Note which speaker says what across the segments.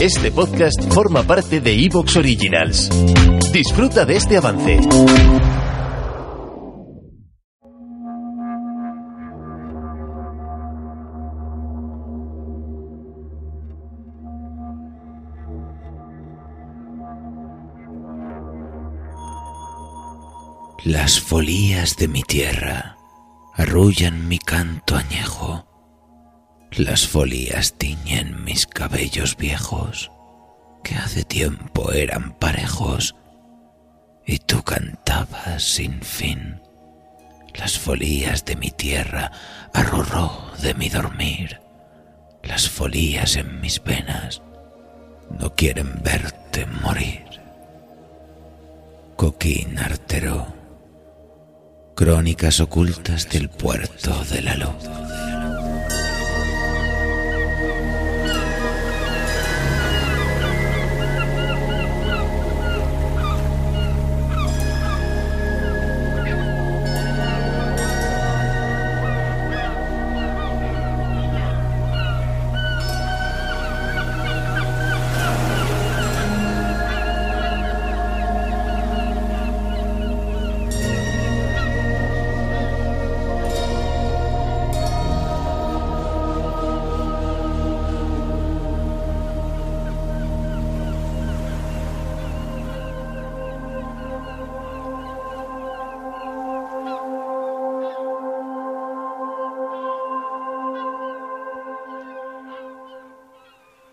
Speaker 1: Este podcast forma parte de Evox Originals. Disfruta de este avance.
Speaker 2: Las folías de mi tierra arrullan mi canto añejo. Las folías tiñen mis cabellos viejos, que hace tiempo eran parejos, y tú cantabas sin fin. Las folías de mi tierra arrorró de mi dormir. Las folías en mis venas no quieren verte morir. Coquín artero Crónicas ocultas del puerto de la luz.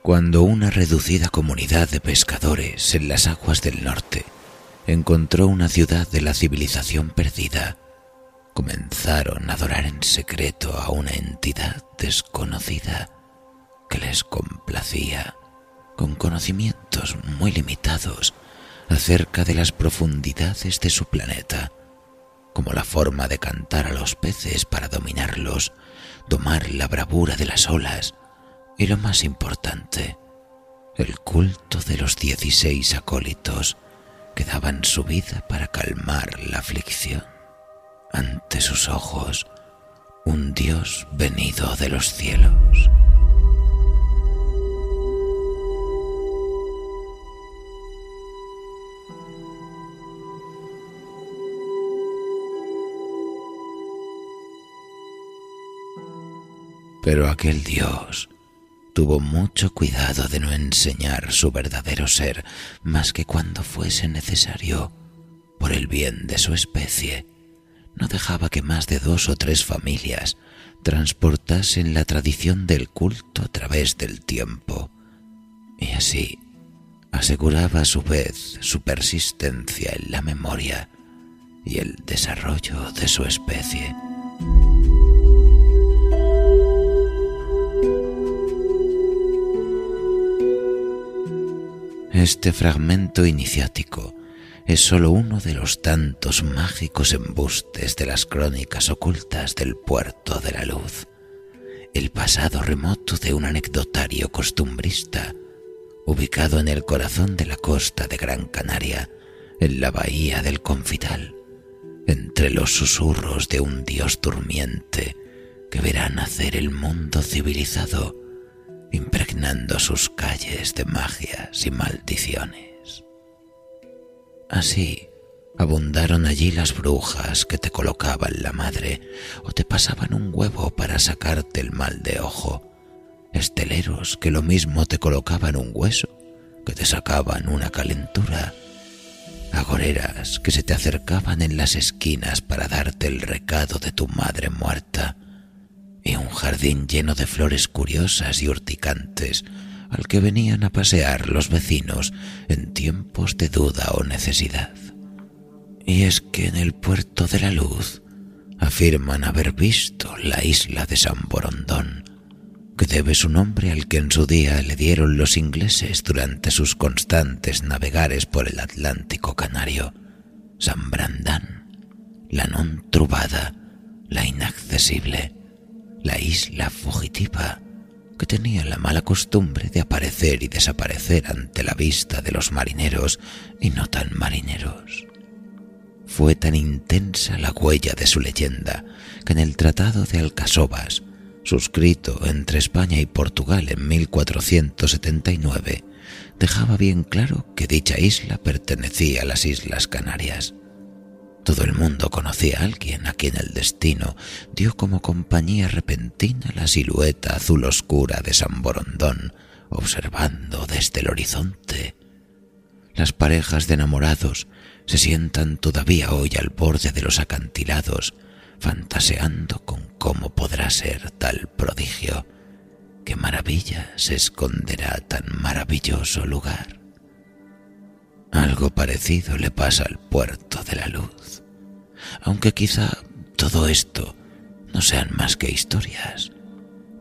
Speaker 2: Cuando una reducida comunidad de pescadores en las aguas del norte encontró una ciudad de la civilización perdida, comenzaron a adorar en secreto a una entidad desconocida que les complacía con conocimientos muy limitados acerca de las profundidades de su planeta, como la forma de cantar a los peces para dominarlos, domar la bravura de las olas, y lo más importante, el culto de los dieciséis acólitos que daban su vida para calmar la aflicción. Ante sus ojos, un Dios venido de los cielos. Pero aquel Dios tuvo mucho cuidado de no enseñar su verdadero ser más que cuando fuese necesario, por el bien de su especie. No dejaba que más de dos o tres familias transportasen la tradición del culto a través del tiempo, y así aseguraba a su vez su persistencia en la memoria y el desarrollo de su especie. Este fragmento iniciático es sólo uno de los tantos mágicos embustes de las crónicas ocultas del puerto de la luz, el pasado remoto de un anecdotario costumbrista ubicado en el corazón de la costa de Gran Canaria, en la bahía del Confital, entre los susurros de un dios durmiente que verá nacer el mundo civilizado impregnando sus calles de magias y maldiciones. Así, abundaron allí las brujas que te colocaban la madre o te pasaban un huevo para sacarte el mal de ojo, esteleros que lo mismo te colocaban un hueso, que te sacaban una calentura, agoreras que se te acercaban en las esquinas para darte el recado de tu madre muerta, un jardín lleno de flores curiosas y urticantes al que venían a pasear los vecinos en tiempos de duda o necesidad. Y es que en el puerto de la luz afirman haber visto la isla de San Borondón, que debe su nombre al que en su día le dieron los ingleses durante sus constantes navegares por el Atlántico Canario, San Brandán, la non trubada, la inaccesible, la isla fugitiva, que tenía la mala costumbre de aparecer y desaparecer ante la vista de los marineros y no tan marineros. Fue tan intensa la huella de su leyenda que en el Tratado de Alcasovas, suscrito entre España y Portugal en 1479, dejaba bien claro que dicha isla pertenecía a las Islas Canarias. Todo el mundo conocía a alguien a quien el destino dio como compañía repentina la silueta azul oscura de San Borondón, observando desde el horizonte. Las parejas de enamorados se sientan todavía hoy al borde de los acantilados, fantaseando con cómo podrá ser tal prodigio. ¿Qué maravilla se esconderá tan maravilloso lugar? Algo parecido le pasa al puerto de la luz, aunque quizá todo esto no sean más que historias,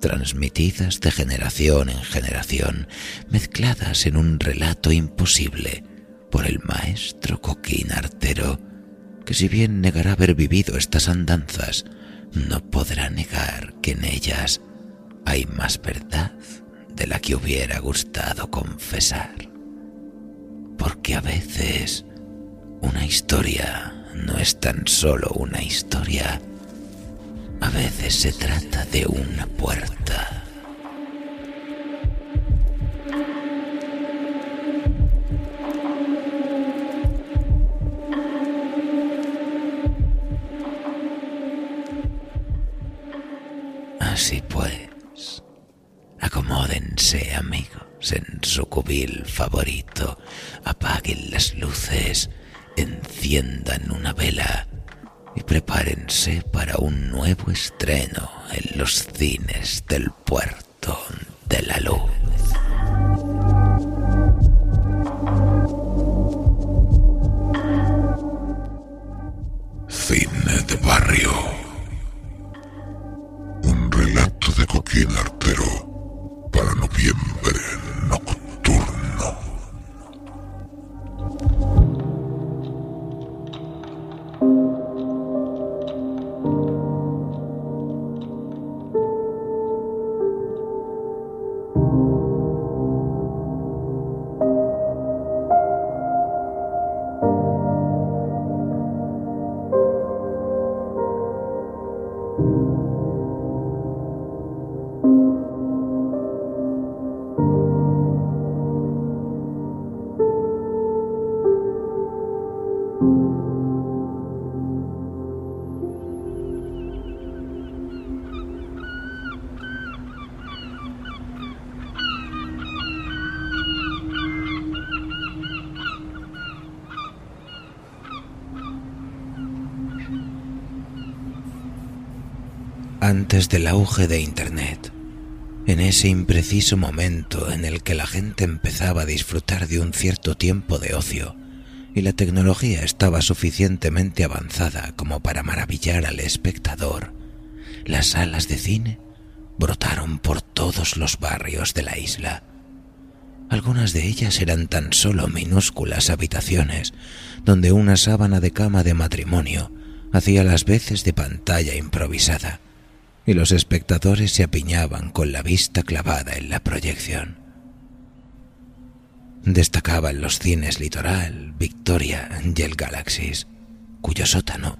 Speaker 2: transmitidas de generación en generación, mezcladas en un relato imposible por el maestro Coquín Artero, que si bien negará haber vivido estas andanzas, no podrá negar que en ellas hay más verdad de la que hubiera gustado confesar. Porque a veces una historia no es tan solo una historia, a veces se trata de una puerta. Así pues, acomódense amigos en su cubil favorito, apaguen las luces, enciendan una vela y prepárense para un nuevo estreno en los cines del puerto de la luz. Antes del auge de Internet, en ese impreciso momento en el que la gente empezaba a disfrutar de un cierto tiempo de ocio y la tecnología estaba suficientemente avanzada como para maravillar al espectador, las salas de cine brotaron por todos los barrios de la isla. Algunas de ellas eran tan solo minúsculas habitaciones donde una sábana de cama de matrimonio hacía las veces de pantalla improvisada y los espectadores se apiñaban con la vista clavada en la proyección. Destacaban los cines Litoral, Victoria y el Galaxis, cuyo sótano,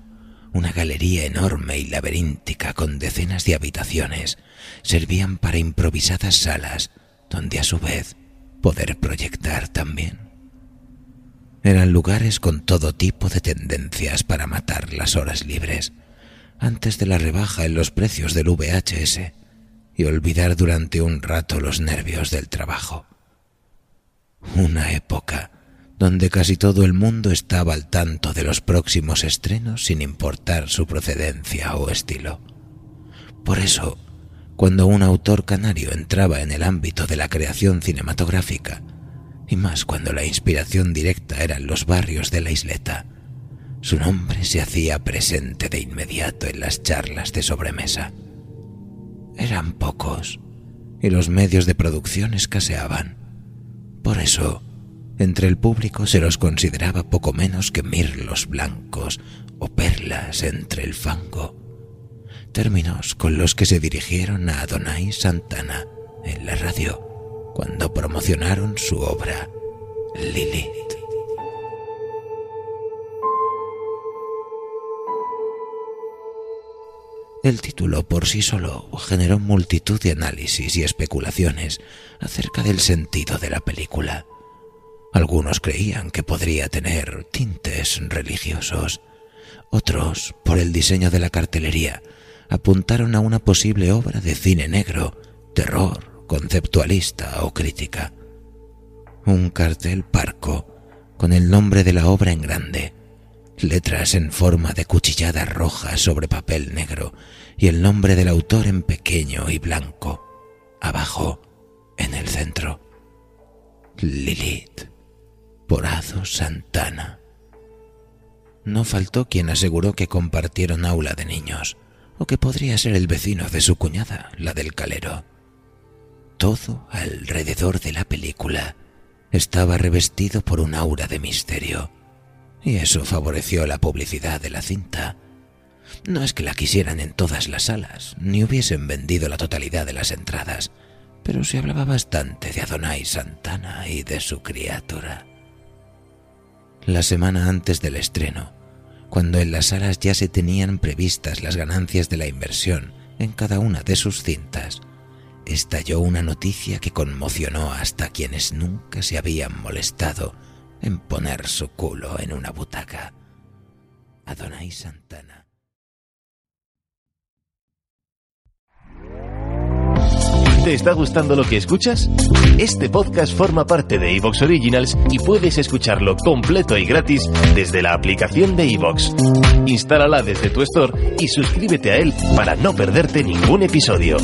Speaker 2: una galería enorme y laberíntica con decenas de habitaciones, servían para improvisadas salas donde a su vez poder proyectar también. Eran lugares con todo tipo de tendencias para matar las horas libres, antes de la rebaja en los precios del VHS y olvidar durante un rato los nervios del trabajo. Una época donde casi todo el mundo estaba al tanto de los próximos estrenos sin importar su procedencia o estilo. Por eso, cuando un autor canario entraba en el ámbito de la creación cinematográfica, y más cuando la inspiración directa eran los barrios de la isleta, su nombre se hacía presente de inmediato en las charlas de sobremesa. Eran pocos, y los medios de producción escaseaban. Por eso, entre el público se los consideraba poco menos que mirlos blancos o perlas entre el fango, términos con los que se dirigieron a Adonai Santana en la radio cuando promocionaron su obra Lilith. El título por sí solo generó multitud de análisis y especulaciones acerca del sentido de la película. Algunos creían que podría tener tintes religiosos. Otros, por el diseño de la cartelería, apuntaron a una posible obra de cine negro, terror, conceptualista o crítica. Un cartel parco con el nombre de la obra en grande, letras en forma de cuchillada roja sobre papel negro y el nombre del autor en pequeño y blanco, abajo, en el centro. Lilith, Porazo Santana. No faltó quien aseguró que compartieron aula de niños, o que podría ser el vecino de su cuñada, la del calero. Todo alrededor de la película estaba revestido por un aura de misterio y eso favoreció la publicidad de la cinta. No es que la quisieran en todas las salas, ni hubiesen vendido la totalidad de las entradas, pero se hablaba bastante de Adonai Santana y de su criatura. La semana antes del estreno, cuando en las salas ya se tenían previstas las ganancias de la inversión en cada una de sus cintas, estalló una noticia que conmocionó hasta quienes nunca se habían molestado en poner su culo en una butaca. Adonai Santana.
Speaker 1: ¿Te está gustando lo que escuchas? Este podcast forma parte de Evox Originals y puedes escucharlo completo y gratis desde la aplicación de Evox. Instálala desde tu store y suscríbete a él para no perderte ningún episodio.